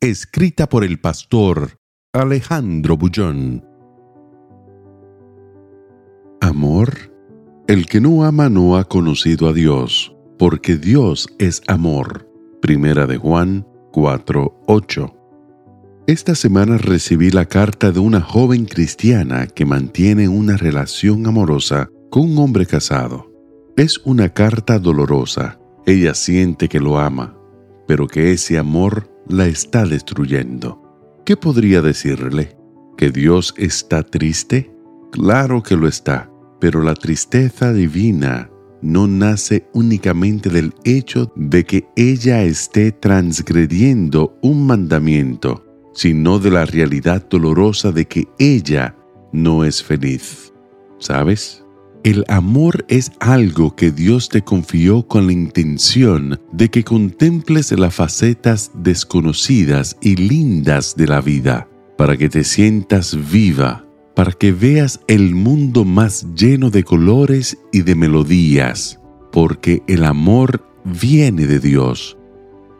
Escrita por el pastor Alejandro Bullón. Amor. El que no ama no ha conocido a Dios, porque Dios es amor. Primera de Juan 4:8. Esta semana recibí la carta de una joven cristiana que mantiene una relación amorosa con un hombre casado. Es una carta dolorosa. Ella siente que lo ama, pero que ese amor la está destruyendo. ¿Qué podría decirle? ¿Que Dios está triste? Claro que lo está, pero la tristeza divina no nace únicamente del hecho de que ella esté transgrediendo un mandamiento, sino de la realidad dolorosa de que ella no es feliz. ¿Sabes? El amor es algo que Dios te confió con la intención de que contemples las facetas desconocidas y lindas de la vida, para que te sientas viva, para que veas el mundo más lleno de colores y de melodías, porque el amor viene de Dios.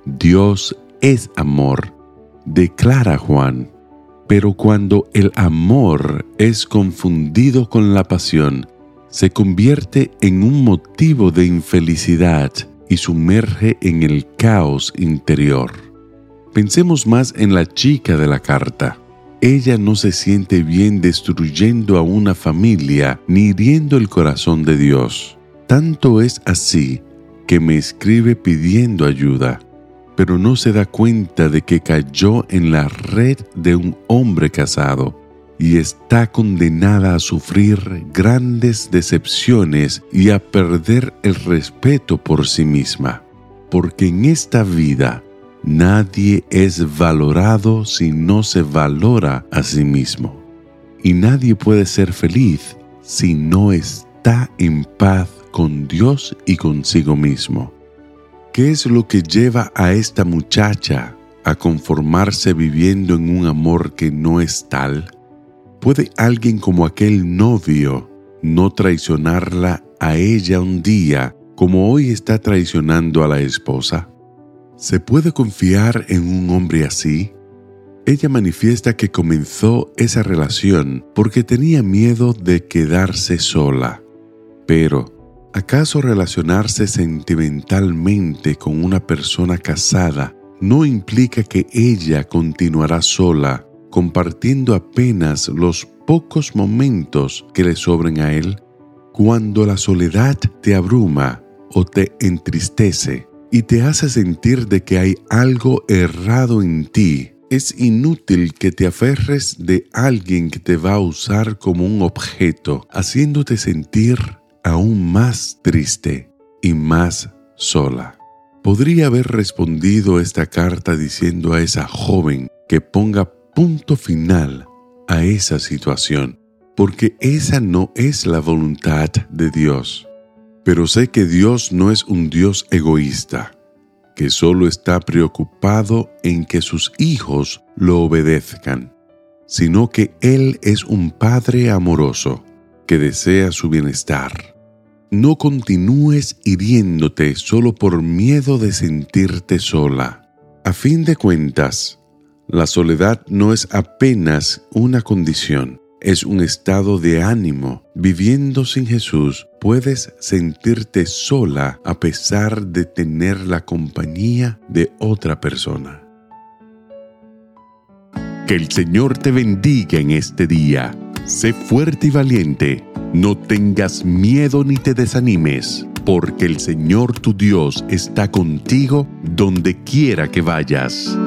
Dios es amor, declara Juan. Pero cuando el amor es confundido con la pasión, se convierte en un motivo de infelicidad y sumerge en el caos interior. Pensemos más en la chica de la carta. Ella no se siente bien destruyendo a una familia ni hiriendo el corazón de Dios. Tanto es así que me escribe pidiendo ayuda, pero no se da cuenta de que cayó en la red de un hombre casado y está condenada a sufrir grandes decepciones y a perder el respeto por sí misma, porque en esta vida nadie es valorado si no se valora a sí mismo, y nadie puede ser feliz si no está en paz con Dios y consigo mismo. ¿Qué es lo que lleva a esta muchacha a conformarse viviendo en un amor que no es tal? ¿Puede alguien como aquel novio no traicionarla a ella un día como hoy está traicionando a la esposa? ¿Se puede confiar en un hombre así? Ella manifiesta que comenzó esa relación porque tenía miedo de quedarse sola. Pero, ¿acaso relacionarse sentimentalmente con una persona casada no implica que ella continuará sola compartiendo apenas los pocos momentos que le sobren a él, cuando la soledad te abruma o te entristece y te hace sentir de que hay algo errado en ti, es inútil que te aferres de alguien que te va a usar como un objeto, haciéndote sentir aún más triste y más sola. Podría haber respondido esta carta diciendo a esa joven que ponga punto final a esa situación, porque esa no es la voluntad de Dios. Pero sé que Dios no es un Dios egoísta, que solo está preocupado en que sus hijos lo obedezcan, sino que Él es un Padre amoroso que desea su bienestar. No continúes hiriéndote solo por miedo de sentirte sola. A fin de cuentas, la soledad no es apenas una condición, es un estado de ánimo. Viviendo sin Jesús, puedes sentirte sola a pesar de tener la compañía de otra persona. Que el Señor te bendiga en este día. Sé fuerte y valiente. No tengas miedo ni te desanimes, porque el Señor tu Dios está contigo donde quiera que vayas.